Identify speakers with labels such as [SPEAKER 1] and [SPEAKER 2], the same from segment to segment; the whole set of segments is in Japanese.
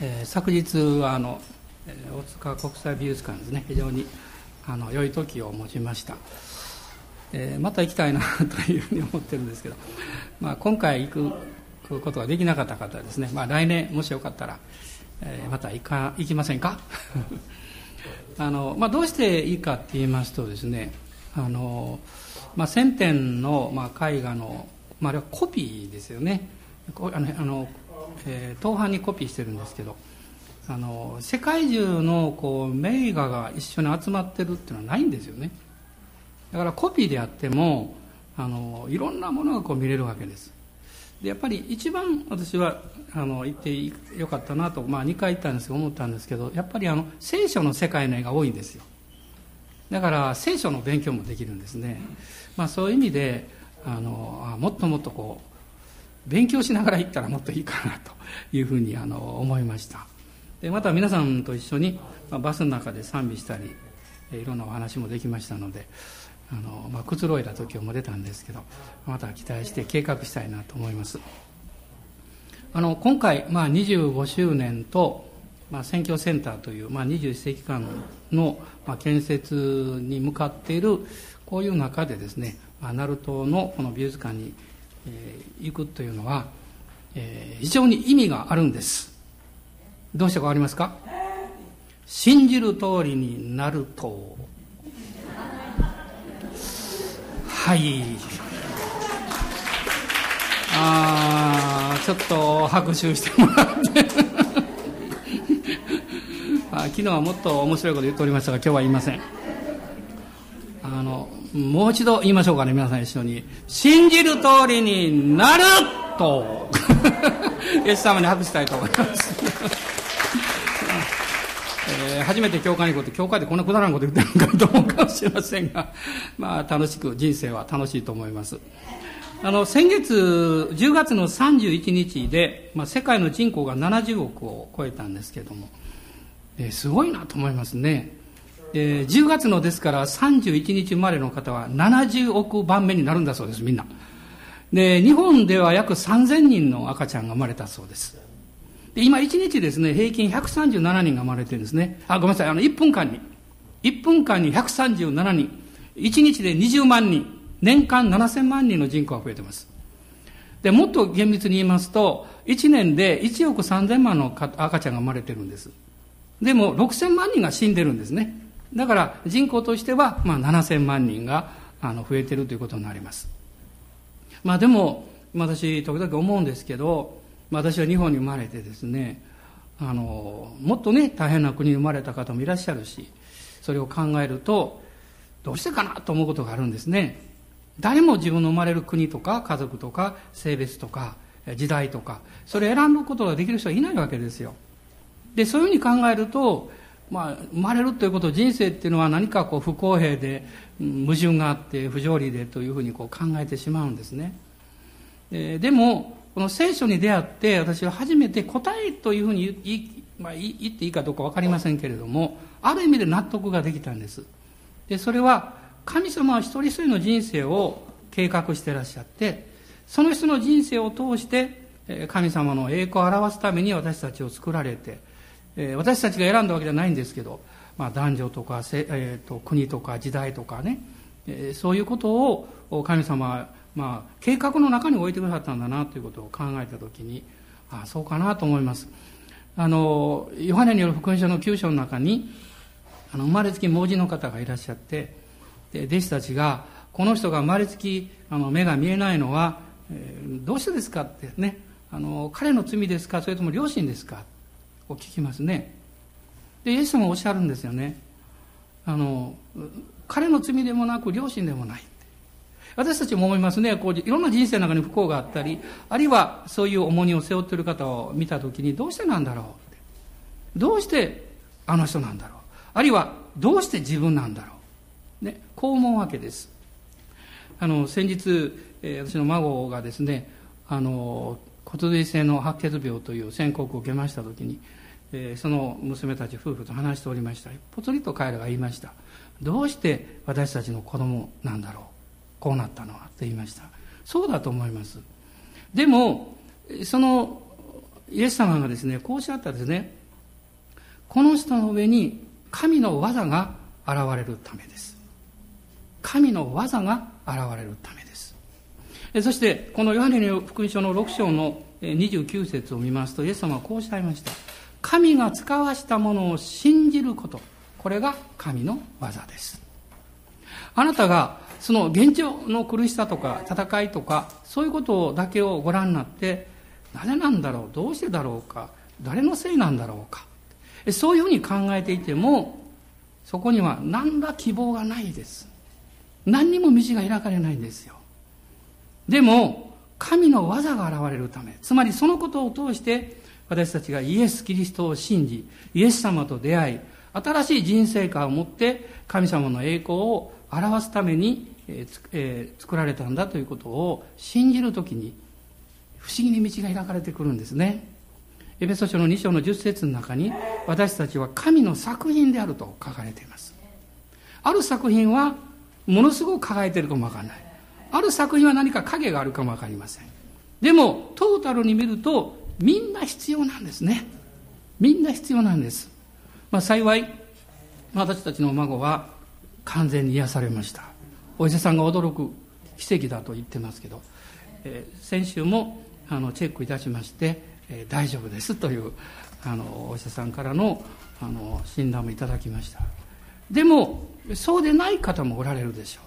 [SPEAKER 1] えー、昨日はあの、えー、大塚国際美術館ですね。非常にあの良い時を持ちました、えー、また行きたいなというふうに思ってるんですけど、まあ、今回行くことができなかった方はですね、まあ、来年もしよかったら、えー、また行か行きませんか？あの、まあ、どうしていいかって言いますとですねあの、まあ、1000点の、まあ、絵画の、まあ、あれはコピーですよね。あのあの、えー、東版にコピーしてるんですけどあの世界中のこう名画が一緒に集まってるっていうのはないんですよね。だからコピーであってもあのいろんなものがこう見れるわけです。でやっぱり一番私はあの行ってよかったなと、まあ、2回行ったんですけど思ったんですけどやっぱりあの聖書の世界の絵が多いんですよ。だから聖書の勉強もできるんですね、まあ、そういう意味であのもっともっとこう勉強しながら行ったらもっといいかなというふうにあの思いました。でまた皆さんと一緒に、まあ、バスの中で賛美したりいろんなお話もできましたのであの、まあ、くつろいだ時も出たんですけどまた期待して計画したいなと思います。あの今回、まあ、25周年と、まあ、選挙センターという、まあ、21世紀間の、まあ、建設に向かっているこういう中でですね、まあ、鳴門のこの美術館に、えー、行くというのは、えー、非常に意味があるんです。どうしてか分かりますか？信じる通りになると。はい。ああちょっと拍手してもらって。あ昨日はもっと面白いこと言っておりましたが今日は言いません。もう一度言いましょうかね皆さん一緒に。信じる通りになると。イエス様に拍したいと思います。え、初めて教会に行くと教会でこんなくだらんこと言ってるのかと思うかもしれませんが、まあ、楽しく人生は楽しいと思います。あの先月10月の31日で、まあ、世界の人口が70億を超えたんですけども、えー、すごいなと思いますね、えー、10月のですから31日生まれの方は70億番目になるんだそうですみんなで日本では約3000人の赤ちゃんが生まれたそうですで今1日ですね、平均137人が生まれてるんですね。あ、ごめんなさい、あの、1分間に。1分間に137人。1日で20万人。年間7000万人の人口が増えてます。で、もっと厳密に言いますと、1年で1億3000万の赤ちゃんが生まれてるんです。でも、6000万人が死んでるんですね。だから、人口としては、まあ、7000万人が、あの、増えてるということになります。まあ、でも、私、時々思うんですけど、私は日本に生まれてですねあのもっとね大変な国に生まれた方もいらっしゃるしそれを考えるとどうしてかなと思うことがあるんですね誰も自分の生まれる国とか家族とか性別とか時代とかそれ選ぶことができる人はいないわけですよでそういうふうに考えると、まあ、生まれるということ人生っていうのは何かこう不公平で矛盾があって不条理でというふうにこう考えてしまうんですね。でもこの聖書に出会って私は初めて答えというふうに言い,、まあ、言っていいかどうか分かりませんけれどもある意味で納得ができたんです。でそれは神様は一人一人の人生を計画してらっしゃってその人の人生を通して神様の栄光を表すために私たちを作られてえ私たちが選んだわけじゃないんですけど、まあ、男女とか、えー、と国とか時代とかねえそういうことを神様はまあ、計画の中に置いてくださったんだなということを考えた時にああそうかなと思います。あのヨハネによる福音書の9章の中にあの生まれつき盲人の方がいらっしゃってで弟子たちがこの人が生まれつきあの目が見えないのは、えー、どうしてですかってねあの彼の罪ですかそれとも両親ですかを聞きますね。でイエス様おっしゃるんですよね。あの彼の罪でもなく両親でもない。私たちも思いますね。こういろんな人生の中に不幸があったりあるいはそういう重荷を背負っている方を見た時にどうしてなんだろうって。どうしてあの人なんだろう。あるいはどうして自分なんだろう、ね、こう思うわけです。あの先日、えー、私の孫がですねあの骨髄性の白血病という宣告を受けました時に、えー、その娘たち夫婦と話しておりましたぽつりと彼らが言いましたどうして私たちの子供なんだろうこうなったのはと言いましたそうだと思いますでもそのイエス様がですね、こうおっしゃったですね、この人の上に神の技が現れるためです。神の技が現れるためです。そして、このヨハネの福音書の6章の29節を見ますと、イエス様はこうおっしゃいました。神が使わしたものを信じること。これが神の技です。あなたがその現状の苦しさとか戦いとかそういうことだけをご覧になってなぜなんだろう？どうしてだろうか？誰のせいなんだろうか？そういうふうに考えていてもそこには何ら希望がないです。何にも道が開かれないんですよ。でも神の技が現れるためつまりそのことを通して私たちがイエス・キリストを信じイエス様と出会い新しい人生観を持って神様の栄光を表すために、ええー、作られたんだということを信じるときに不思議に道が開かれてくるんですね。エペソ書の2章の10節の中に私たちは神の作品であると書かれています。ある作品はものすごく輝いているかもわからない。ある作品は何か影があるかもわかりません。でもトータルに見るとみんな必要なんですね。みんな必要なんです。まあ幸い私たちの孫は完全に癒されましたお医者さんが驚く奇跡だと言ってますけど、えー、先週もあのチェックいたしまして、えー、大丈夫ですというあのお医者さんからのあの診断もいただきましたでもそうでない方もおられるでしょ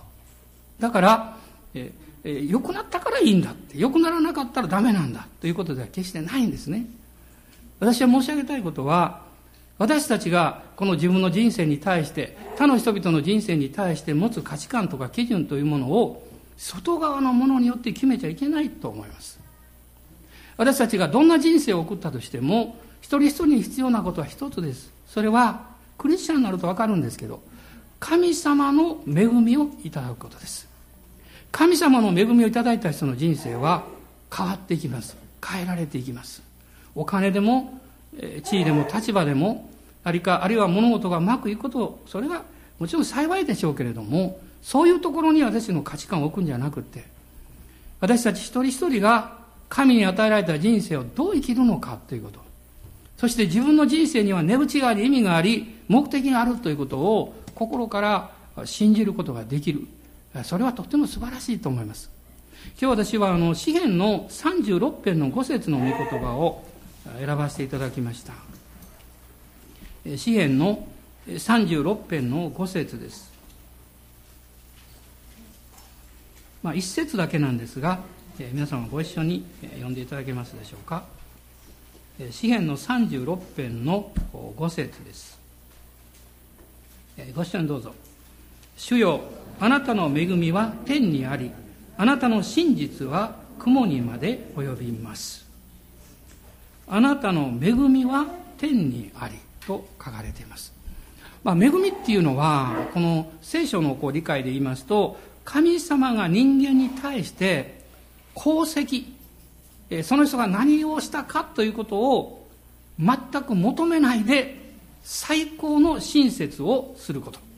[SPEAKER 1] うだからえー、良くなったからいいんだって良くならなかったらダメなんだということでは決してないんですね。私は申し上げたいことは私たちがこの自分の人生に対して他の人々の人生に対して持つ価値観とか基準というものを外側のものによって決めちゃいけないと思います。私たちがどんな人生を送ったとしても一人一人に必要なことは一つです。それはクリスチャンになると分かるんですけど神様の恵みをいただくことです。神様の恵みをいただいた人の人生は変わっていきます変えられていきますお金でも地位でも立場でもあるか、あるいは物事がうまくいくこと、それはもちろん幸いでしょうけれども、そういうところに私の価値観を置くんじゃなくて、私たち一人一人が神に与えられた人生をどう生きるのかということ。そして自分の人生には値打ちがあり、意味があり、目的があるということを心から信じることができる。それはとても素晴らしいと思います。今日私はあの詩篇の36編の5節の御言葉を選ばせていただきました。詩篇の36編の5節です。まあ、一節だけなんですが、え皆様ご一緒に読んでいただけますでしょうか。詩篇の36編の5節です。ご一緒にどうぞ。主よ、あなたの恵みは天にあり、あなたの真実は雲にまで及びます。あなたの恵みは天にあり。と書かれています。まあ、恵みっていうのは、この聖書のこう理解で言いますと、神様が人間に対して功績、その人が何をしたかということを全く求めないで最高の親切をすること。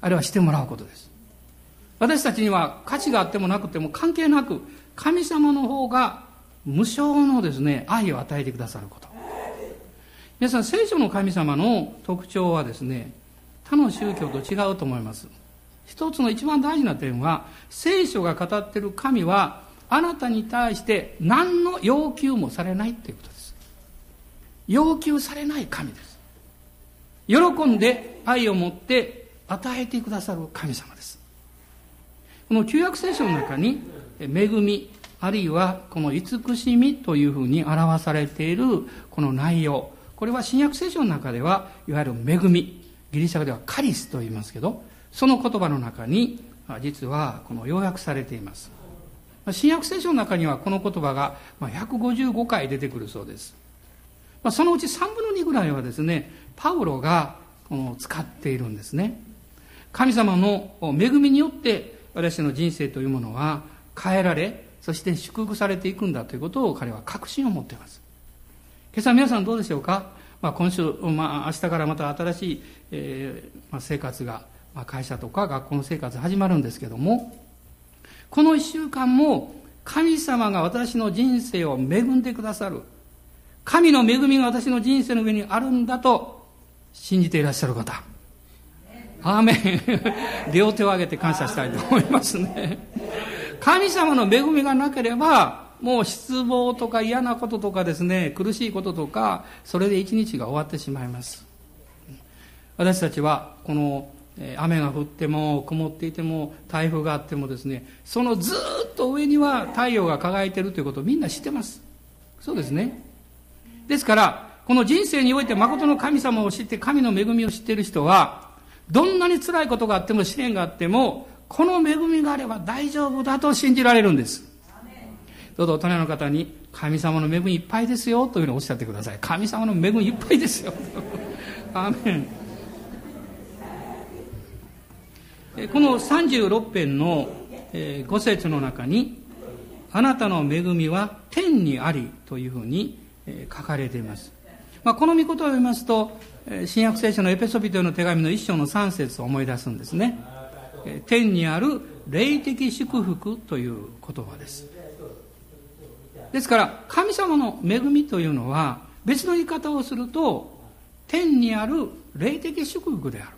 [SPEAKER 1] あるいはしてもらうことです。私たちには価値があってもなくても関係なく、神様の方が無償のですね、愛を与えてくださること。皆さん聖書の神様の特徴はですね他の宗教と違うと思います一つの一番大事な点は聖書が語ってる神はあなたに対して何の要求もされないということです要求されない神です喜んで愛を持って与えてくださる神様です。この旧約聖書の中に恵みあるいはこの慈しみというふうに表されているこの内容これは新約聖書の中ではいわゆる恵みギリシャ語ではカリスと言いますけどその言葉の中に実はこの要約されています。新約聖書の中にはこの言葉が155回出てくるそうです。そのうち3分の2ぐらいはですねパウロがこの使っているんですね。神様の恵みによって私の人生というものは変えられそして祝福されていくんだということを彼は確信を持っています今朝皆さんどうでしょうか、まあ、今週、まあ、明日からまた新しい、えーまあ、生活が、まあ、会社とか学校の生活始まるんですけどもこの一週間も神様が私の人生を恵んでくださる神の恵みが私の人生の上にあるんだと信じていらっしゃる方。アーメン。両手を挙げて感謝したいと思いますね。神様の恵みがなければ、もう失望とか嫌なこととかですね、苦しいこととか、それで一日が終わってしまいます。私たちは、この雨が降っても曇っていても台風があってもですねそのずっと上には太陽が輝いているということをみんな知ってますそうですねですからこの人生において誠の神様を知って神の恵みを知っている人はどんなに辛いことがあっても試練があってもこの恵みがあれば大丈夫だと信じられるんです。どうぞ大人の方に神様の恵みいっぱいですよというふうにおっしゃってください。神様の恵みいっぱいですよ。アーメン。この36編の5節の中に、あなたの恵みは天にありというふうに書かれています。まあ、この御言葉を読みますと、新約聖書のエペソビトへの手紙の一章の3節を思い出すんですね。天にある霊的祝福という言葉です。ですから、神様の恵みというのは、別の言い方をすると、天にある霊的祝福である。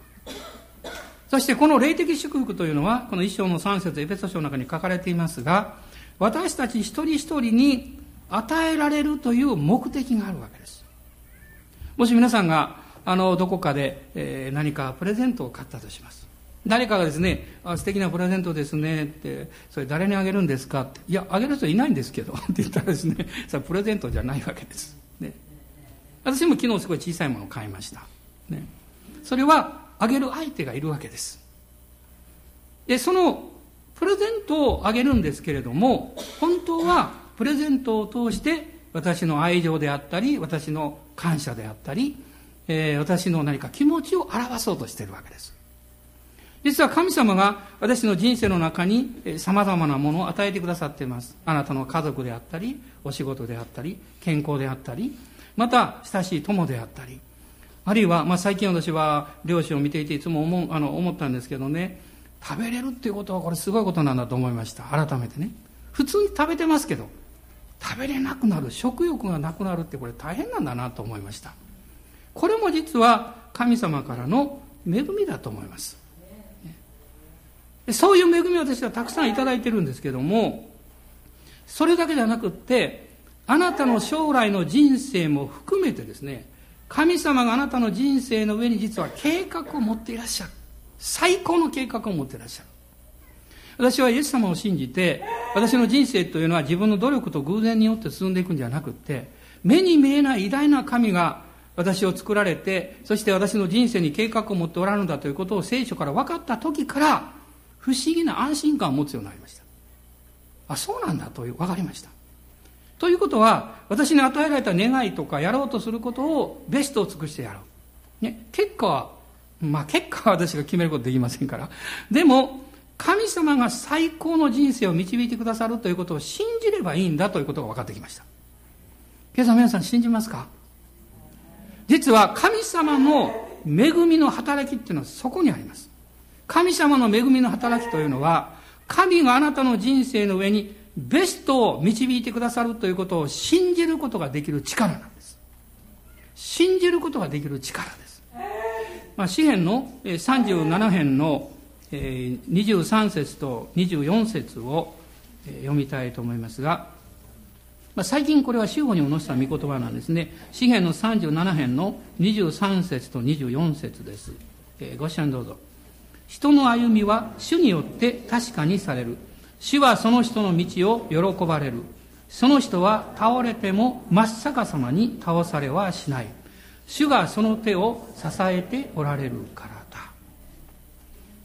[SPEAKER 1] そしてこの霊的祝福というのは、この一章の三節エペソ書の中に書かれていますが、私たち一人一人に与えられるという目的があるわけです。もし皆さんが、あの、どこかで、えー、何かプレゼントを買ったとします。誰かがですね、あ素敵なプレゼントですねって、それ誰にあげるんですか？って、いや、あげる人いないんですけど、って言ったらですね、それプレゼントじゃないわけです。ね。私も昨日すごい小さいものを買いました。ね。それはあげる相手がいるわけです。で、そのプレゼントをあげるんですけれども、本当はプレゼントを通して私の愛情であったり、私の感謝であったり、えー、私の何か気持ちを表そうとしているわけです。実は神様が私の人生の中に様々なものを与えてくださっています。あなたの家族であったり、お仕事であったり、健康であったり、また親しい友であったり、あるいは、まあ、最近私は漁師を見ていていつも思うあの思ったんですけどね。食べれるっていうことはこれすごいことなんだと思いました。改めてね。普通に食べてますけど食べれなくなる食欲がなくなるってこれ大変なんだなと思いました。これも実は神様からの恵みだと思いますそういう恵みを私はたくさんいただいてるんですけどもそれだけじゃなくってあなたの将来の人生も含めてですね神様があなたの人生の上に実は計画を持っていらっしゃる。最高の計画を持っていらっしゃる。私はイエス様を信じて、私の人生というのは自分の努力と偶然によって進んでいくんじゃなくて、目に見えない偉大な神が私を作られて、そして私の人生に計画を持っておられるんだということを聖書から分かった時から、不思議な安心感を持つようになりました。あ、そうなんだという分かりました。ということは、私に与えられた願いとかやろうとすることをベストを尽くしてやろう。ね、結果は、まあ結果は私が決めることできませんから。でも、神様が最高の人生を導いてくださるということを信じればいいんだということが分かってきました。今朝皆さん信じますか？実は神様の恵みの働きっていうのはそこにあります。神様の恵みの働きというのは、神があなたの人生の上にベストを導いてくださるということを信じることができる力なんです。信じることができる力です。まあ、詩篇の37編の23節と24節を読みたいと思いますが、まあ、最近これは主語におのした御言葉なんですね。詩篇の37編の23節と24節です。ご視聴どうぞ。人の歩みは主によって確かにされる。主はその人の道を喜ばれる。その人は倒れても真っ逆さまに倒されはしない。主がその手を支えておられるからだ。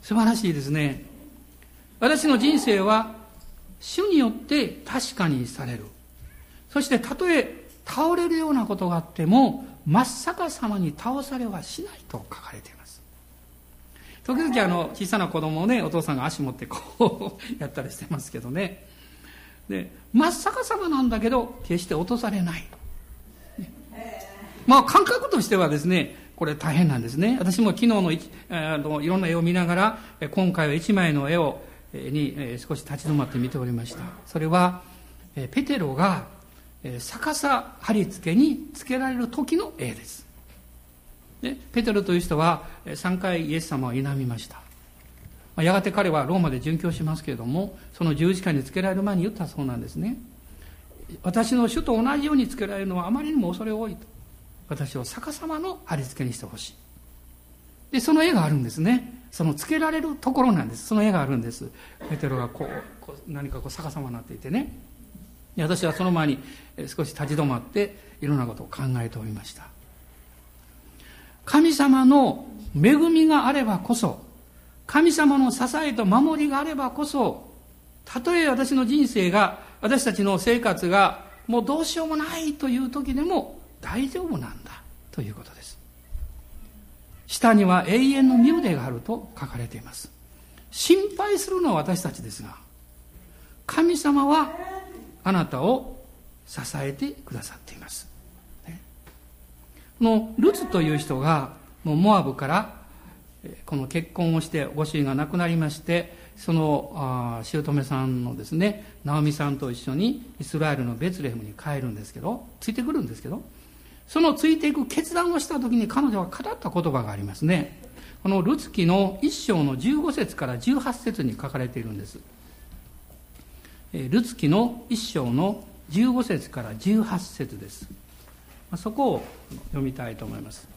[SPEAKER 1] 素晴らしいですね。私の人生は主によって確かにされる。そしてたとえ倒れるようなことがあっても真っ逆さまに倒されはしないと書かれています。時々あの小さな子供をねお父さんが足持ってこうやったりしてますけどね。で真っ逆さまなんだけど決して落とされない、ね、まあ感覚としてはですねこれ大変なんですね。私も昨日のあのいろんな絵を見ながら今回は一枚の絵をに少し立ち止まって見ておりました。それはペテロが逆さ貼り付けにつけられる時の絵です。でペテロという人は3回イエス様を否みました。やがて彼はローマで殉教しますけれどもその十字架につけられる前に言ったそうなんですね。私の主と同じようにつけられるのはあまりにも恐れ多いと。私を逆さまの貼り付けにしてほしい。でその絵があるんですね。そのつけられるところなんです。その絵があるんです。ペテロがこうこう何かこう逆さまになっていてね。私はその前に少し立ち止まっていろんなことを考えておりました。神様の恵みがあればこそ神様の支えと守りがあればこそたとえ私の人生が私たちの生活がもうどうしようもないという時でも大丈夫なんだということです。下には永遠の身腕があると書かれています。心配するのは私たちですが神様はあなたを支えてくださっています、ね、このルツという人がもうモアブからこの結婚をしてご主人が亡くなりましてその姑さんのですねナオミさんと一緒にイスラエルのベツレヘムに帰るんですけどついてくるんですけどそのついていく決断をした時に彼女は語った言葉がありますね。このルツキの一章の15節から18節に書かれているんです。ルツキの一章の15節から18節です。そこを読みたいと思います。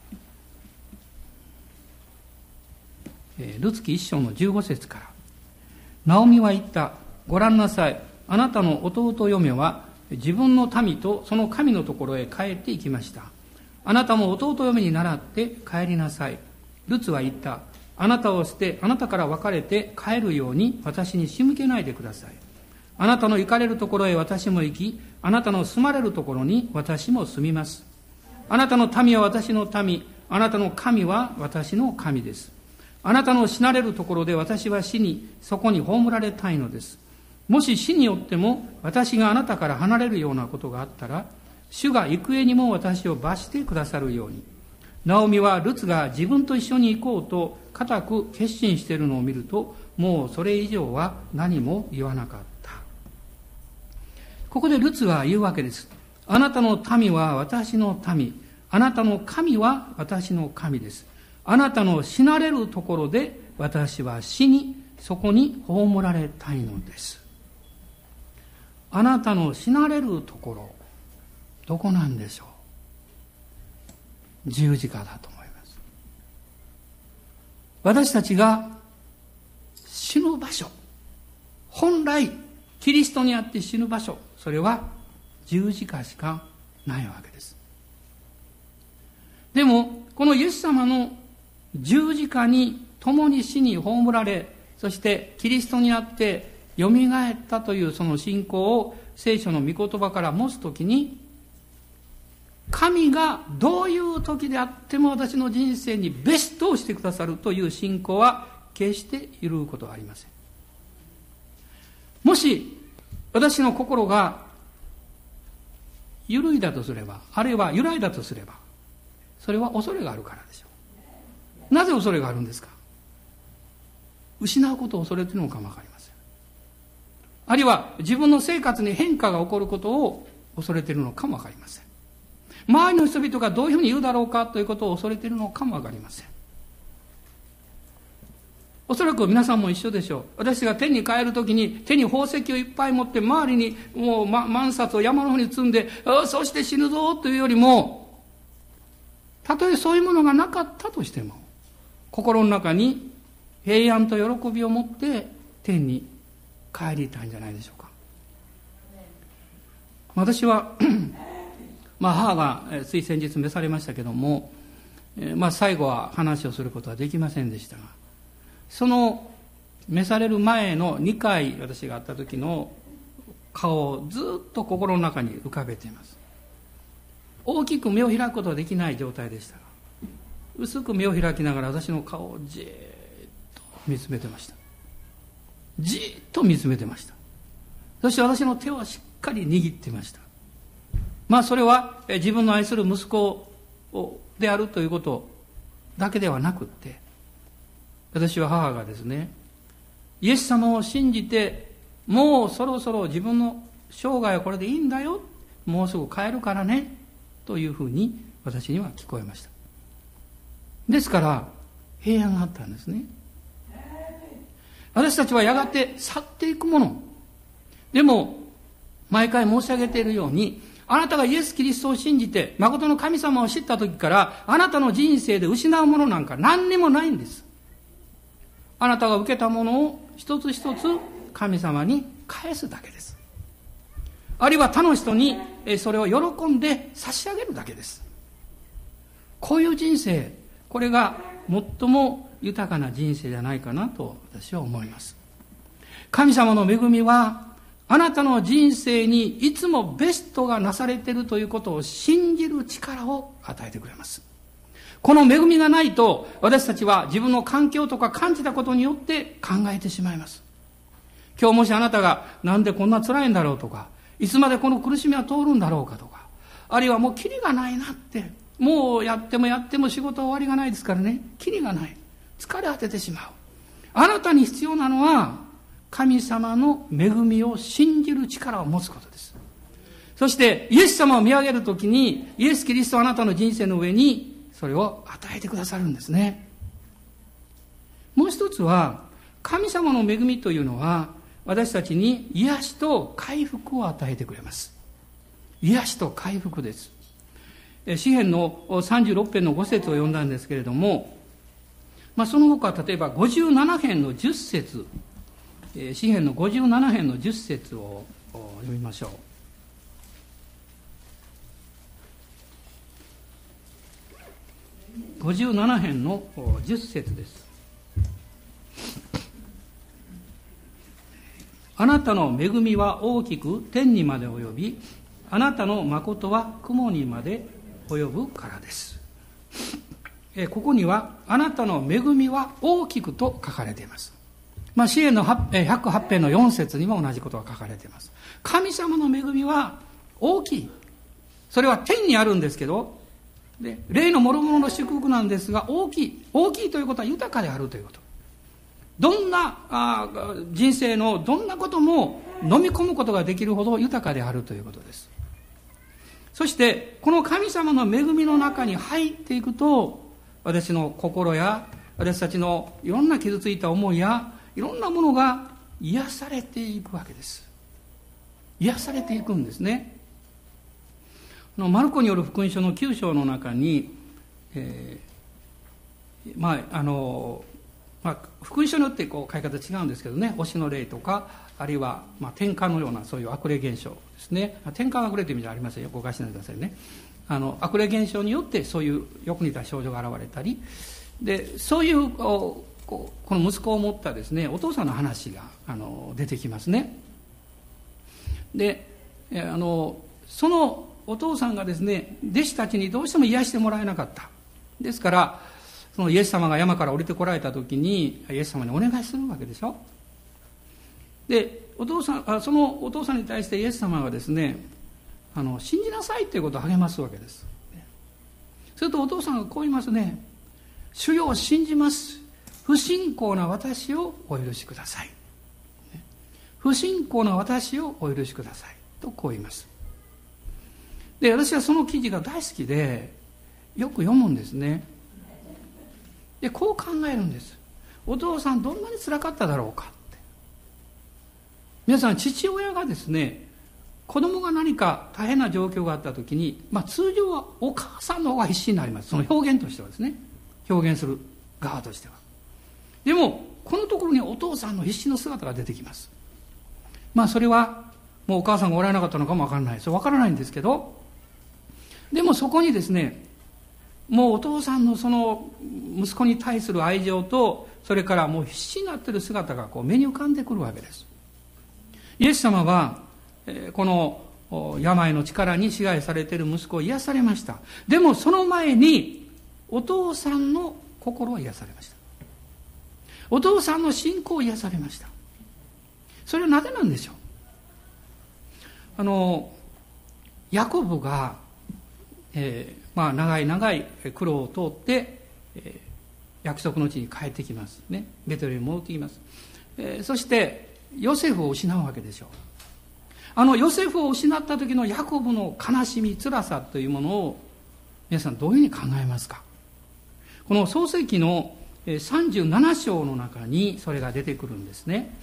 [SPEAKER 1] ルツキ一章の15節から。ナオミは言った。ご覧なさい。あなたの弟嫁は自分の民とその神のところへ帰って行きました。あなたも弟嫁に倣って帰りなさい。ルツは言った。あなたを捨て、あなたから別れて帰るように私に仕向けないでください。あなたの行かれるところへ私も行き、あなたの住まれるところに私も住みます。あなたの民は私の民、あなたの神は私の神です。あなたの死なれるところで私は死に、そこに葬られたいのです。もし死によっても私があなたから離れるようなことがあったら、主が行方にも私を罰してくださるように。ナオミはルツが自分と一緒に行こうと固く決心しているのを見ると、もうそれ以上は何も言わなかった。ここでルツは言うわけです。あなたの民は私の民。あなたの神は私の神です。あなたの死なれるところで私は死に、そこに葬られたいのです。あなたの死なれるところ、どこなんでしょう？十字架だと思います。私たちが死ぬ場所、本来キリストにあって死ぬ場所、それは十字架しかないわけです。でも、このイエス様の十字架に共に死に葬られ、そしてキリストにあって蘇ったというその信仰を聖書の御言葉から持つときに、神がどういう時であっても私の人生にベストをしてくださるという信仰は決して揺るぐことはありません。もし私の心が揺るいだとすれば、あるいは揺らいだとすれば、それは恐れがあるからでしょう。なぜ恐れがあるんですか？失うことを恐れているのかもわかりません。あるいは自分の生活に変化が起こることを恐れているのかもわかりません。周りの人々がどういうふうに言うだろうかということを恐れているのかもわかりません。おそらく皆さんも一緒でしょう。私が天に帰るときに手に宝石をいっぱい持って周りにもう万冊を山の方に積んで、そして死ぬぞというよりも、たとえそういうものがなかったとしても、心の中に平安と喜びを持って天に帰りたいんじゃないでしょうか。私はまあ母がつい先日召されましたけども、まあ最後は話をすることはできませんでしたが、その召される前の2回私が会った時の顔をずっと心の中に浮かべています。大きく目を開くことはできない状態でした薄く目を開きながら私の顔をじっと見つめてました。じっと見つめてました。そして私の手をしっかり握ってました。まあそれは自分の愛する息子であるということだけではなくって私は母がですね、イエス様を信じて、もうそろそろ自分の生涯はこれでいいんだよ。もうすぐ帰るからね。というふうに私には聞こえました。ですから平安があったんですね。私たちはやがて去っていくもの。でも毎回申し上げているようにあなたがイエス・キリストを信じて誠の神様を知った時からあなたの人生で失うものなんか何にもないんです。あなたが受けたものを一つ一つ神様に返すだけです。あるいは他の人にそれを喜んで差し上げるだけです。こういう人生これが最も豊かな人生じゃないかなと私は思います。神様の恵みはあなたの人生にいつもベストがなされているということを信じる力を与えてくれます。この恵みがないと私たちは自分の環境とか感じたことによって考えてしまいます。今日もしあなたがなんでこんな辛いんだろうとかいつまでこの苦しみは通るんだろうかとかあるいはもうキリがないなってもうやってもやっても仕事終わりがないですからね。キリがない。疲れ果ててしまう。あなたに必要なのは神様の恵みを信じる力を持つことです。そしてイエス様を見上げるときにイエス・キリストはあなたの人生の上にそれを与えてくださるんですね。もう一つは神様の恵みというのは私たちに癒しと回復を与えてくれます。癒しと回復です。詩篇の36編の5節を読んだんですけれども、まあ、その他例えば57編の10節詩篇の57編の10節を読みましょう。57編の10節です。あなたの恵みは大きく天にまで及び、あなたの誠は雲にまで及ぶからです。ここには、あなたの恵みは大きくと書かれています。まあ、支援の108編の4節にも同じことが書かれています。神様の恵みは大きい。それは天にあるんですけど、で、霊の諸々の祝福なんですが、大きい。大きいということは豊かであるということ。どんなあ人生のどんなことも飲み込むことができるほど豊かであるということです。そして、この神様の恵みの中に入っていくと、私の心や、私たちのいろんな傷ついた思いや、いろんなものが癒されていくわけです。癒されていくんですね。のマルコによる福音書の9章の中に、えー、まああのまあ、福音書によってこう書き方違うんですけどね推しの霊とかあるいは、まあ、転換のようなそういう悪霊現象ですね。転換悪霊という意味じゃありませんよ。誤解しないでくださいね。あの悪霊現象によってそういうよく似た症状が現れたり。でそういうここの息子を持ったですねお父さんの話があの出てきますね。であのそのお父さんがですね弟子たちにどうしても癒してもらえなかった。ですからそのイエス様が山から降りてこられた時にイエス様にお願いするわけでしょ。でお父さんあそのお父さんに対してイエス様がですねあの信じなさいということを励ますわけです。するとお父さんがこう言いますね。主よを信じます。不信仰な私をお許しください。不信仰な私をお許しください。とこう言います。で私はその記事が大好きでよく読むんですね。でこう考えるんです。お父さんどんなにつらかっただろうかって。皆さん父親がですね子供が何か大変な状況があった時に、まあ、通常はお母さんの方が必死になります。その表現としてはですね。表現する側としては。でもこのところにお父さんの必死の姿が出てきます。まあそれはもうお母さんがおられなかったのかもわからない。それわからないんですけどでもそこにですねもうお父さんのその息子に対する愛情とそれからもう必死になっている姿がこう目に浮かんでくるわけです。イエス様はこの病の力に支配されている息子を癒されました。でもその前にお父さんの心を癒されました。お父さんの信仰を癒されました。それはなぜなんでしょう？あのヤコブがえー、まあ、長い長い苦労を通って、えー、約束の地に帰ってきますね。ベトレに戻ってきます、えー、そしてヨセフを失うわけでしょう。あのヨセフを失った時のヤコブの悲しみ辛さというものを皆さんどういうふうに考えますか？この創世記の37章の中にそれが出てくるんですね。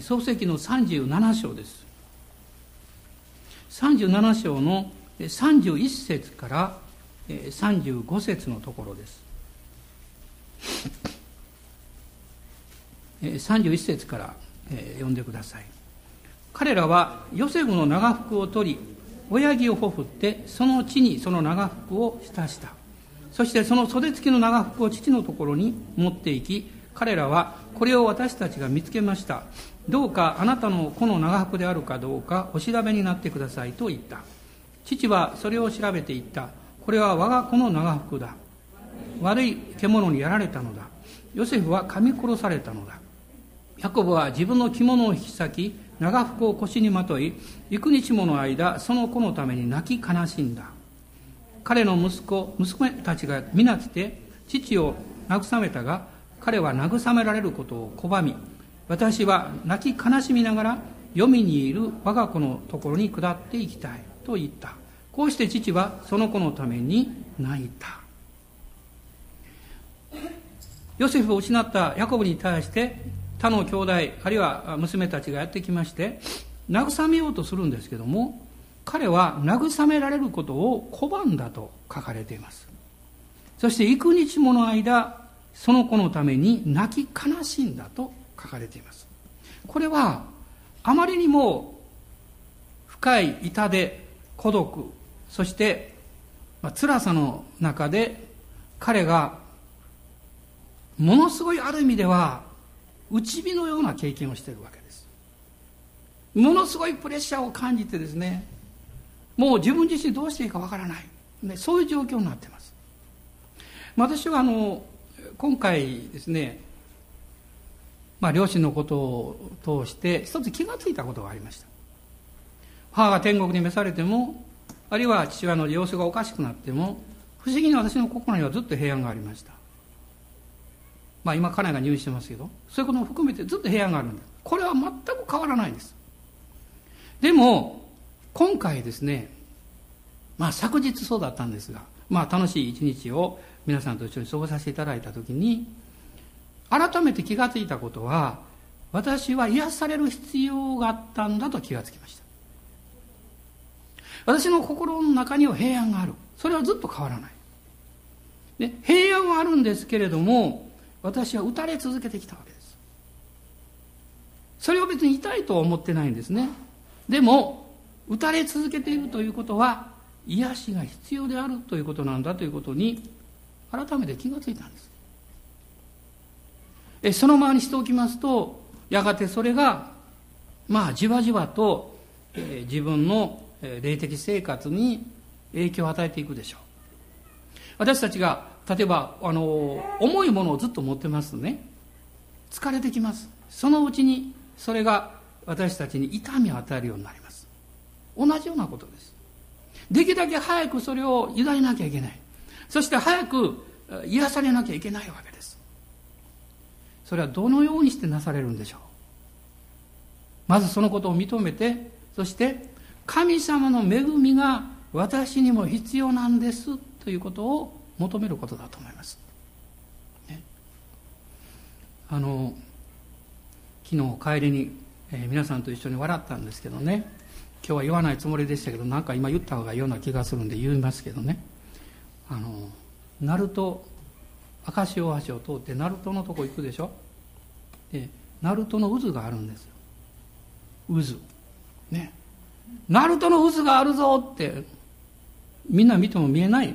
[SPEAKER 1] 創世記の37章です。37章の31節から35節のところです。31節から読んでください。彼らはヨセフの長服を取り親木をほふってその地にその長服を浸した。そしてその袖付きの長服を父のところに持って行き彼らはこれを私たちが見つけました。どうかあなたの子の長服であるかどうかお調べになってくださいと言った。父はそれを調べて言った。これは我が子の長服だ。悪い獣にやられたのだ。ヨセフは噛み殺されたのだ。ヤコブは自分の着物を引き裂き長服を腰にまとい幾日もの間その子のために泣き悲しんだ。彼の息子娘たちが皆来て父を慰めたが彼は慰められることを拒み私は泣き悲しみながら読みにいる我が子のところに下っていきたいと言った。こうして父はその子のために泣いた。ヨセフを失ったヤコブに対して他の兄弟あるいは娘たちがやってきまして慰めようとするんですけども彼は慰められることを拒んだと書かれています。そして幾日もの間その子のために泣き悲しんだと書かれています。これはあまりにも深い痛で孤独そして、まあ、辛さの中で彼がものすごいある意味では内火のような経験をしているわけです。ものすごいプレッシャーを感じてですねもう自分自身どうしていいかわからない、ね、そういう状況になってます。私はあの今回ですねまあ、両親のことを通して一つ気がついたことがありました。母が天国に召されてもあるいは父親の様子がおかしくなっても不思議に私の心にはずっと平安がありました。まあ今家内が入院してますけどそういうことも含めてずっと平安があるんですこれは全く変わらないです。でも今回ですねまあ昨日そうだったんですがまあ楽しい一日を皆さんと一緒に過ごさせていただいた時に改めて気がついたことは私は癒される必要があったんだと気がつきました。私の心の中には平安がある。それはずっと変わらない。で平安はあるんですけれども私は打たれ続けてきたわけです。それを別に痛いとは思ってないんですね。でも打たれ続けているということは癒しが必要であるということなんだということに改めて気がついたんです。そのままにしておきますとやがてそれがまあじわじわと、え、自分の霊的生活に影響を与えていくでしょう。私たちが例えばあの重いものをずっと持ってますとね。疲れてきます。そのうちにそれが私たちに痛みを与えるようになります。同じようなことです。できるだけ早くそれを委ねなきゃいけない。そして早く癒されなきゃいけないわけです。それはどのようにしてなされるんでしょう？まずそのことを認めてそして神様の恵みが私にも必要なんですということを求めることだと思います、ね、あの昨日帰りに、えー、皆さんと一緒に笑ったんですけどね。今日は言わないつもりでしたけどなんか今言った方がいいような気がするんで言いますけどね。あの鳴門赤潮橋を通って鳴門のとこ行くでしょ？で鳴門の渦があるんですよ。渦。ね。鳴門の渦があるぞってみんな見ても見えない。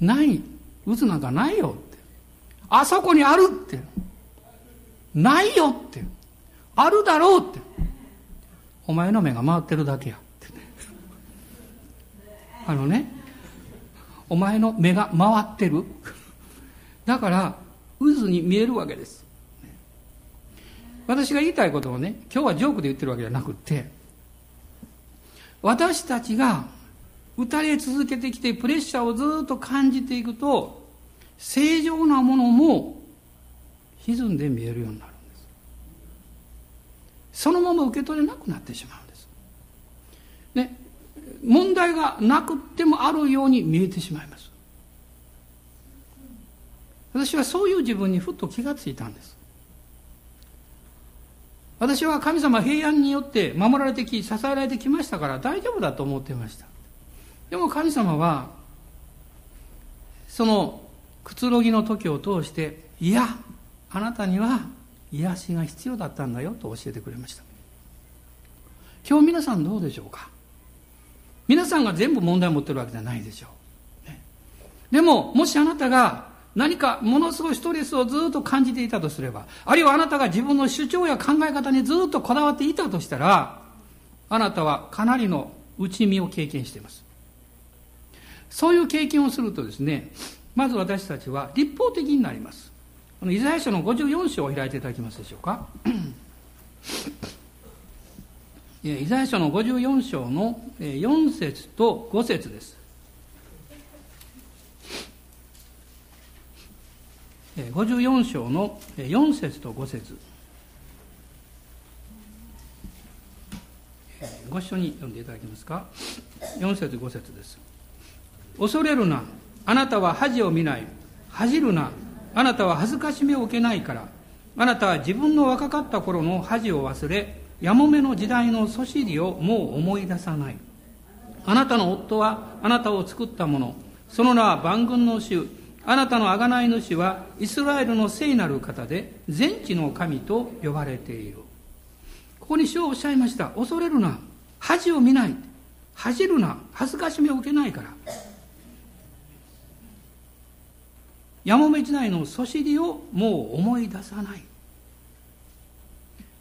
[SPEAKER 1] ない。渦なんかないよって。あそこにあるって。ないよって。あるだろうって。お前の目が回ってるだけやって。あのねお前の目が回ってる。だから渦に見えるわけです。私が言いたいことをね今日はジョークで言ってるわけじゃなくって私たちが打たれ続けてきてプレッシャーをずっと感じていくと正常なものも歪んで見えるようになるんです。そのまま受け取れなくなってしまうんです。ね問題がなくってもあるように見えてしまいます。私はそういう自分にふっと気がついたんです。私は神様平安によって守られてき支えられてきましたから大丈夫だと思っていました。でも神様はそのくつろぎの時を通していやあなたには癒しが必要だったんだよと教えてくれました。今日皆さんどうでしょうか？皆さんが全部問題を持ってるわけじゃないでしょう、ね、でももしあなたが何かものすごいストレスをずっと感じていたとすればあるいはあなたが自分の主張や考え方にずっとこだわっていたとしたらあなたはかなりの内身を経験しています。そういう経験をするとですねまず私たちは立法的になります。このイザヤ書の54章を開いていただけますでしょうか。イザヤ書の54章の4節と5節です。54章の4節と5節。ご一緒に読んでいただけますか？4節5節です。恐れるなあなたは恥を見ない。恥じるなあなたは恥ずかしめを受けないから。あなたは自分の若かった頃の恥を忘れやもめの時代のそしりをもう思い出さない。あなたの夫はあなたを作ったもの。その名は万軍の主あなたの贖い主はイスラエルの聖なる方で全地の神と呼ばれている。ここに主はおっしゃいました。恐れるな。恥を見ない。恥じるな。恥ずかしめを受けないから。やもめ時代のそしりをもう思い出さない。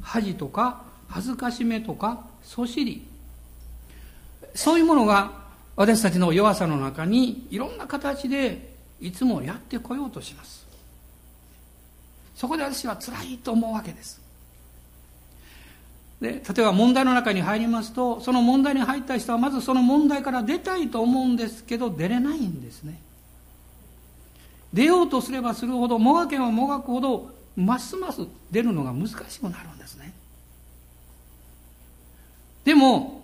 [SPEAKER 1] 恥とか恥ずかしめとかそしり。そういうものが私たちの弱さの中にいろんな形でいつもやってこようとします。そこで私は辛いと思うわけです。で例えば問題の中に入りますとその問題に入った人はまずその問題から出たいと思うんですけど出れないんですね。出ようとすればするほどもがけばもがくほどますます出るのが難しくなるんですね。でも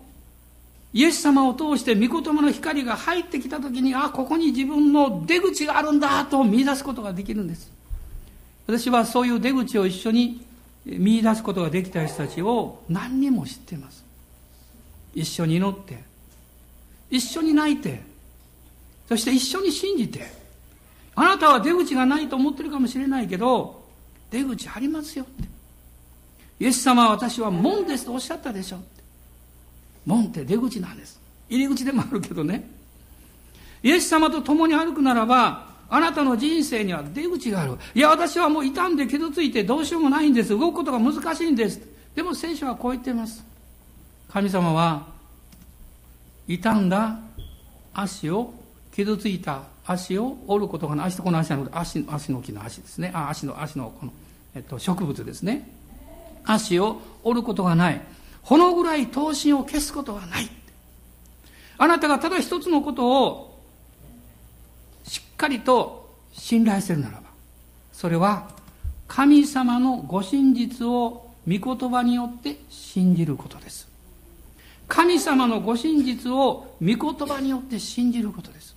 [SPEAKER 1] イエス様を通して御言葉の光が入ってきた時にあここに自分の出口があるんだと見出すことができるんです私はそういう出口を一緒に見出すことができた人たちを何人も知っています一緒に祈って一緒に泣いてそして一緒に信じてあなたは出口がないと思ってるかもしれないけど、出口ありますよって。イエス様は私は門ですとおっしゃったでしょ。門って出口なんです。入り口でもあるけどね。イエス様と共に歩くならば、あなたの人生には出口がある。いや、私はもう傷んで傷ついてどうしようもないんです。動くことが難しいんです。でも聖書はこう言っています。神様は、傷んだ足を傷ついた足を折ることがない足とこの足なので足足の木の足ですねあ足の足のこの、えっと、植物ですね足を折ることがないこのぐらい刀身を消すことはない。あなたがただ一つのことをしっかりと信頼するならばそれは神様のご真実を御言葉によって信じることです。神様のご真実を御言葉によって信じることです。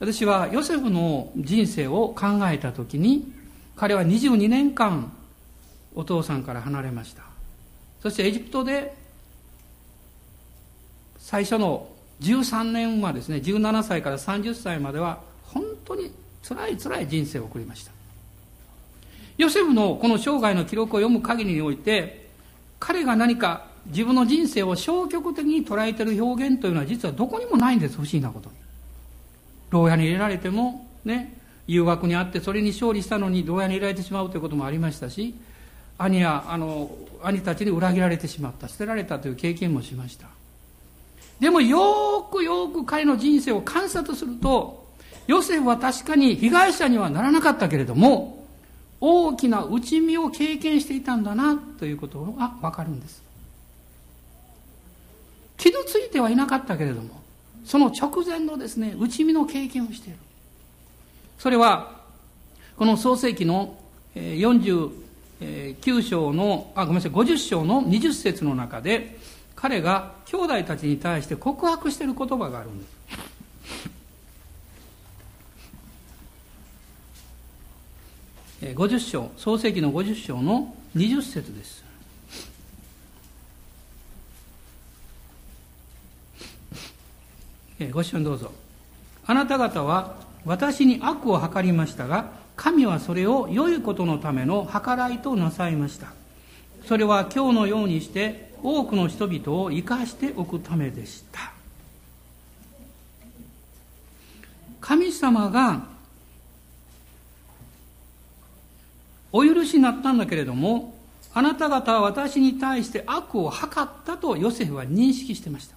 [SPEAKER 1] 私はヨセフの人生を考えた時に彼は22年間お父さんから離れました。そしてエジプトで最初の13年はですね17歳から30歳までは本当に辛い辛い人生を送りました。ヨセフのこの生涯の記録を読む限りにおいて彼が何か自分の人生を消極的に捉えてる表現というのは実はどこにもないんです。不思議なことに。牢屋に入れられてもね誘惑にあってそれに勝利したのに牢屋に入れられてしまうということもありましたし兄やあの兄たちに裏切られてしまった。捨てられたという経験もしました。でもよくよく彼の人生を観察するとヨセフは確かに被害者にはならなかったけれども大きな内身を経験していたんだなということがわかるんです。傷ついてはいなかったけれどもその直前のですね、内身の経験をしている。それは、この創世紀の49章の、あ、ごめんなさい、50章の20節の中で、彼が兄弟たちに対して告白している言葉があるんです。50章、創世記の50章の20節です。ご一緒にどうぞ。あなた方は私に悪を図りましたが、神はそれを良いことのための計らいとなさいました。それは今日のようにして多くの人々を生かしておくためでした。神様がお許しになったんだけれども、あなた方は私に対して悪を図ったとヨセフは認識してました。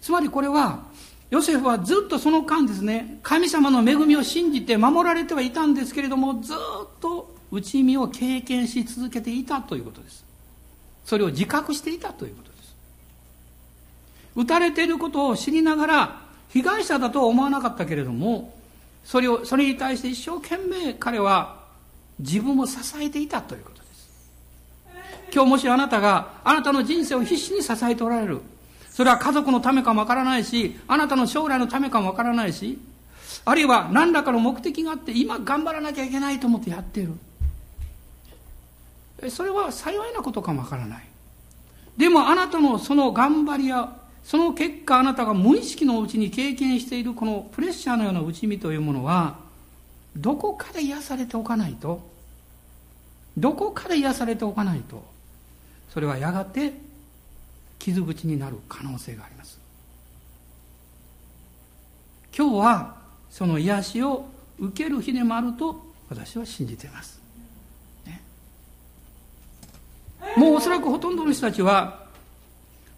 [SPEAKER 1] つまりこれは、ヨセフはずっとその間ですね、神様の恵みを信じて守られてはいたんですけれども、ずっと内身を経験し続けていたということです。それを自覚していたということです。撃たれていることを知りながら、被害者だとは思わなかったけれども、それを、それに対して一生懸命彼は自分を支えていたということです。今日もしあなたがあなたの人生を必死に支えておられる。それは家族のためかもわからないし、あなたの将来のためかもわからないし、あるいは何らかの目的があって今頑張らなきゃいけないと思ってやっている。それは幸いなことかもわからない。でもあなたのその頑張りや、その結果あなたが無意識のうちに経験しているこのプレッシャーのような内身というものは、どこかで癒されておかないとどこかで癒されておかないとそれはやがて傷口になる可能性があります。今日はその癒しを受ける日でもあると私は信じています、ね、もうおそらくほとんどの人たちは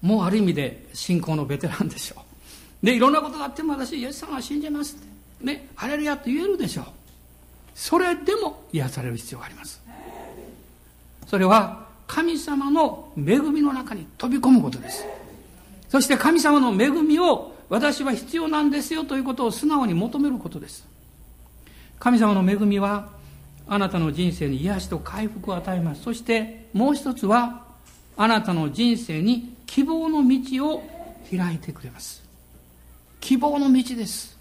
[SPEAKER 1] もうある意味で信仰のベテランでしょう。でいろんなことがあっても私イエス様は信じますって。ねハレルヤと言えるでしょう。それでも癒される必要があります。それは神様の恵みの中に飛び込むことです。そして神様の恵みを私は必要なんですよということを素直に求めることです。神様の恵みはあなたの人生に癒しと回復を与えます。そしてもう一つはあなたの人生に希望の道を開いてくれます。希望の道です。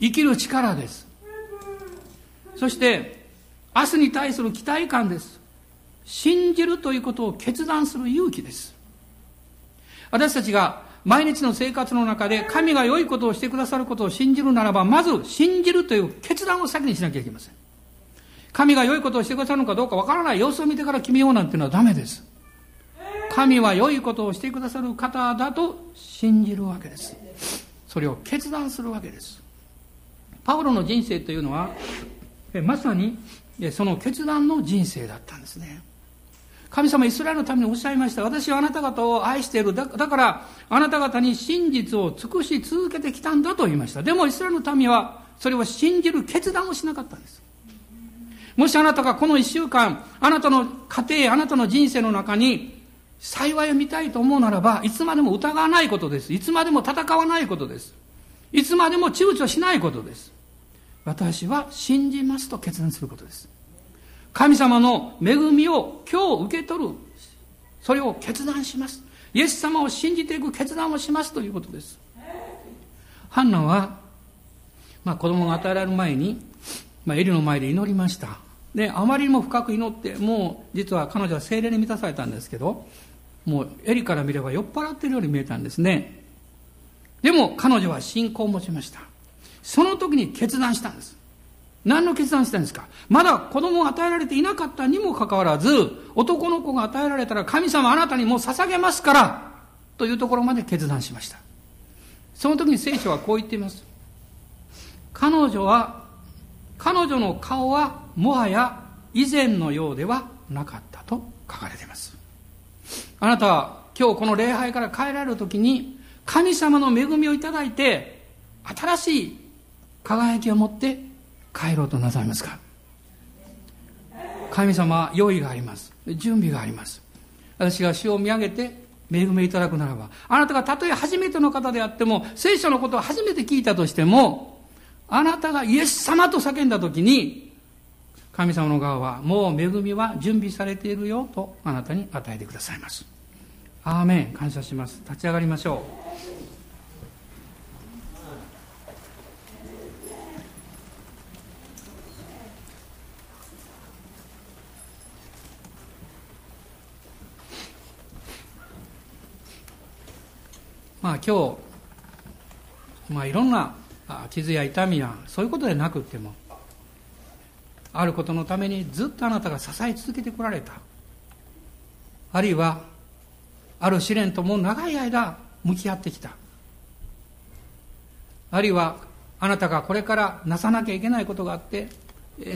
[SPEAKER 1] 生きる力です。そして明日に対する期待感です。信じるということを決断する勇気です。私たちが毎日の生活の中で神が良いことをしてくださることを信じるならばまず信じるという決断を先にしなきゃいけません。神が良いことをしてくださるのかどうかわからない。様子を見てから決めようなんていうのはダメです。神は良いことをしてくださる方だと信じるわけです。それを決断するわけです。パウロの人生というのはまさにその決断の人生だったんですね。神様イスラエルのためにおっしゃいました。私はあなた方を愛している。だからあなた方に真実を尽くし続けてきたんだと言いました。でもイスラエルの民はそれを信じる決断をしなかったんです。もしあなたがこの一週間、あなたの家庭、あなたの人生の中に幸いを見たいと思うならば、いつまでも疑わないことです。いつまでも戦わないことです。いつまでも躊躇しないことです。私は信じますと決断することです。神様の恵みを今日受け取る。それを決断します。イエス様を信じていく決断をしますということです。ハンナは、まあ、子供が与えられる前に、まあ、エリの前で祈りました。で、あまりにも深く祈って、もう実は彼女は精霊に満たされたんですけど、もうエリから見れば酔っ払ってるように見えたんですね。でも彼女は信仰を持ちました。その時に決断したんです。何の決断したんですか？まだ子供が与えられていなかったにもかかわらず、男の子が与えられたら神様あなたにもう捧げますから、というところまで決断しました。その時に聖書はこう言っています。彼女は、彼女の顔はもはや以前のようではなかったと書かれています。あなたは今日この礼拝から帰られる時に神様の恵みをいただいて新しい輝きを持って帰ろうとなさいますか？神様用意があります。準備があります。私が主を見上げて恵みいただくならばあなたがたとえ初めての方であっても聖書のことを初めて聞いたとしてもあなたがイエス様と叫んだ時に神様の側はもう恵みは準備されているよとあなたに与えてくださいます。アーメン。感謝します。立ち上がりましょう。まあ今日、まあいろんな傷や痛みやそういうことでなくってもあることのためにずっとあなたが支え続けてこられた。あるいはある試練ともう長い間向き合ってきた。あるいはあなたがこれからなさなきゃいけないことがあって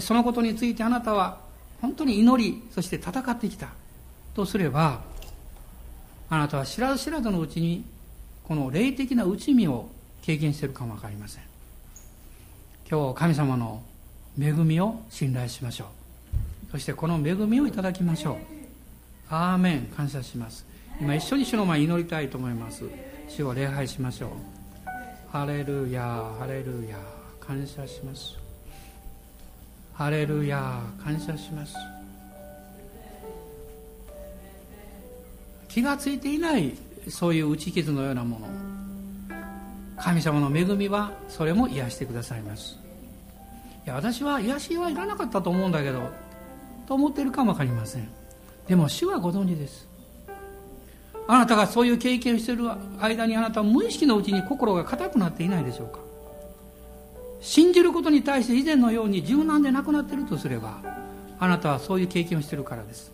[SPEAKER 1] そのことについてあなたは本当に祈りそして戦ってきた。とすればあなたは知らず知らずのうちにこの霊的な内身を経験しているかもわかりません。今日神様の恵みを信頼しましょう。そしてこの恵みをいただきましょう。アーメン。感謝します。今一緒に主の前に祈りたいと思います。主を礼拝しましょう。ハレルヤハレルヤ感謝します。ハレルヤ感謝します。気がついていないそういう打ち傷のようなもの。神様の恵みはそれも癒してくださいます。いや私は癒しはいらなかったと思うんだけどと思っているかも分かりません。でも主はご存知です。あなたがそういう経験をしている間にあなたは無意識のうちに心が硬くなっていないでしょうか。信じることに対して以前のように柔軟でなくなっているとすればあなたはそういう経験をしているからです。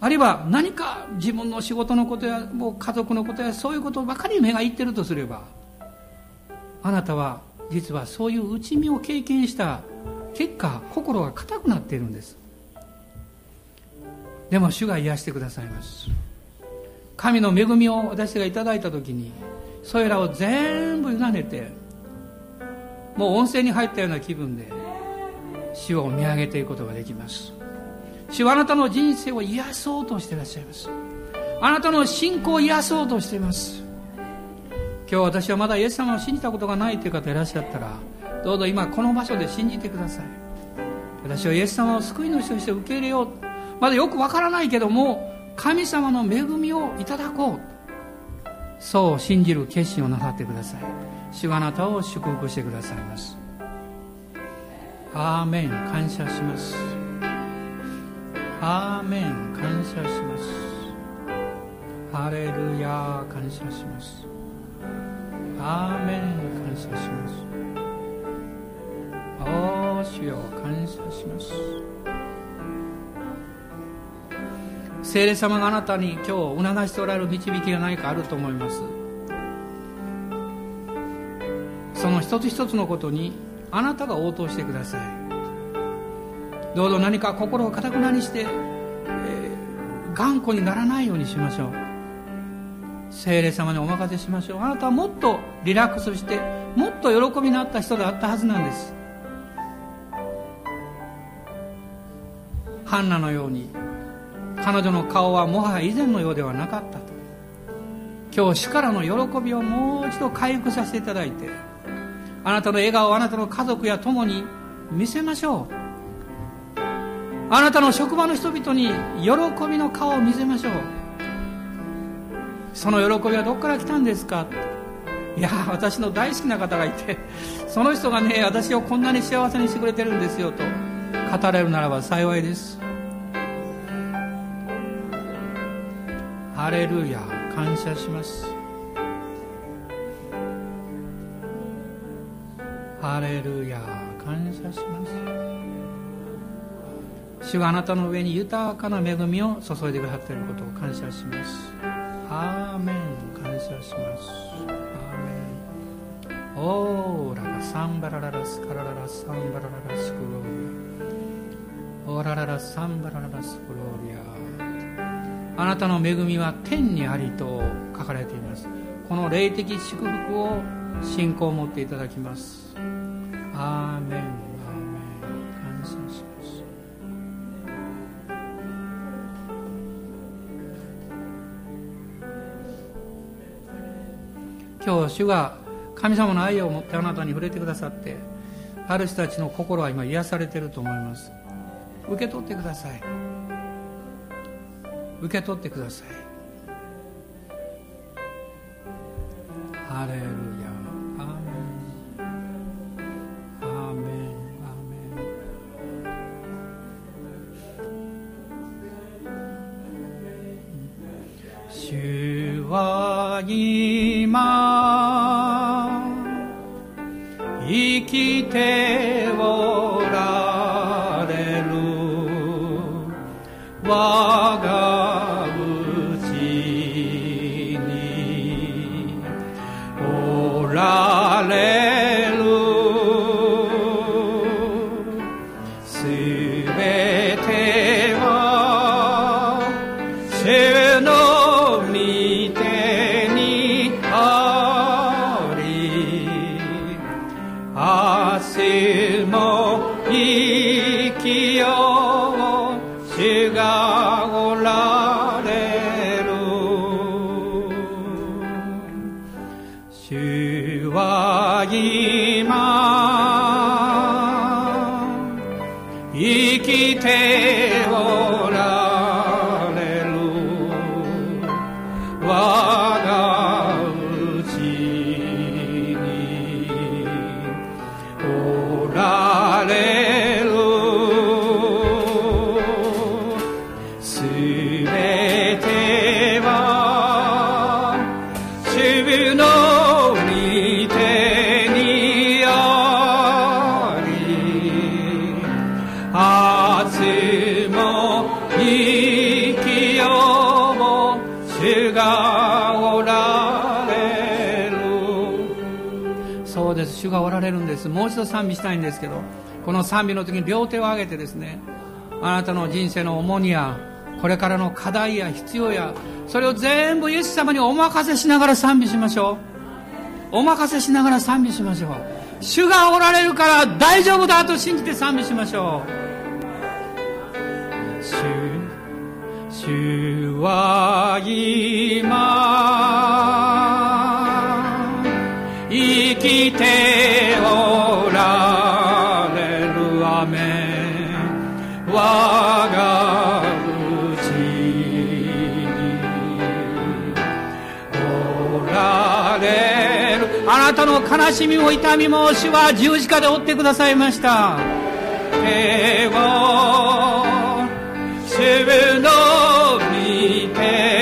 [SPEAKER 1] あるいは何か自分の仕事のことやもう家族のことやそういうことばかり目がいってるとすればあなたは実はそういう内身を経験した結果心が硬くなっているんです。でも主が癒してくださいます。神の恵みを私がいただいた時にそれらを全部委ねてもう温泉に入ったような気分で主を見上げていくことができます。主はあなたの人生を癒そうとしていらっしゃいます。あなたの信仰を癒そうとしています。今日私はまだイエス様を信じたことがないという方いらっしゃったらどうぞ今この場所で信じてください。私はイエス様を救い主として受け入れよう。まだよくわからないけども神様の恵みをいただこう。そう信じる決心をなさってください。主があなたを祝福してくださいます。アーメン。感謝します。アーメン感謝します。ハレルヤ感謝します。アーメン感謝します。おー主よ感謝します。聖霊様があなたに今日促しておられる導きが何かあると思います。その一つ一つのことにあなたが応答してください。どうぞ何か心をかたくなにして、えー、頑固にならないようにしましょう。精霊様にお任せしましょう。あなたはもっとリラックスしてもっと喜びのあった人であったはずなんです。ハンナのように彼女の顔はもはや以前のようではなかったと。今日主からの喜びをもう一度回復させていただいてあなたの笑顔をあなたの家族や友に見せましょう。あなたの職場の人々に喜びの顔を見せましょう。その喜びはどこから来たんですか？いや私の大好きな方がいてその人がね私をこんなに幸せにしてくれてるんですよと語れるならば幸いです。ハレルヤ感謝します。ハレルヤ感謝します。主があなたの上に豊かな恵みを注いでくださっていることを感謝します。アーメン感謝します。アーメン。オーララサンバラララスカラララサンバラララスクローリア。オーラララサンバラララスクローリア。あなたの恵みは天にありと書かれています。この霊的祝福を信仰を持っていただきます。アーメン。今日主が神様の愛を持ってあなたに触れてくださってある人たちの心は今癒されてると思います。受け取ってください。受け取ってください。ハレルヤ。アーメン。アーメン。アーメン。主は今生主がおられるんです。もう一度賛美したいんですけどこの賛美の時に両手を上げてですねあなたの人生の重荷やこれからの課題や必要やそれを全部イエス様にお任せしながら賛美しましょう。お任せしながら賛美しましょう。主がおられるから大丈夫だと信じて賛美しましょう。主主は今悲しみも痛みも主は十字架で追ってくださいました。手を主の御手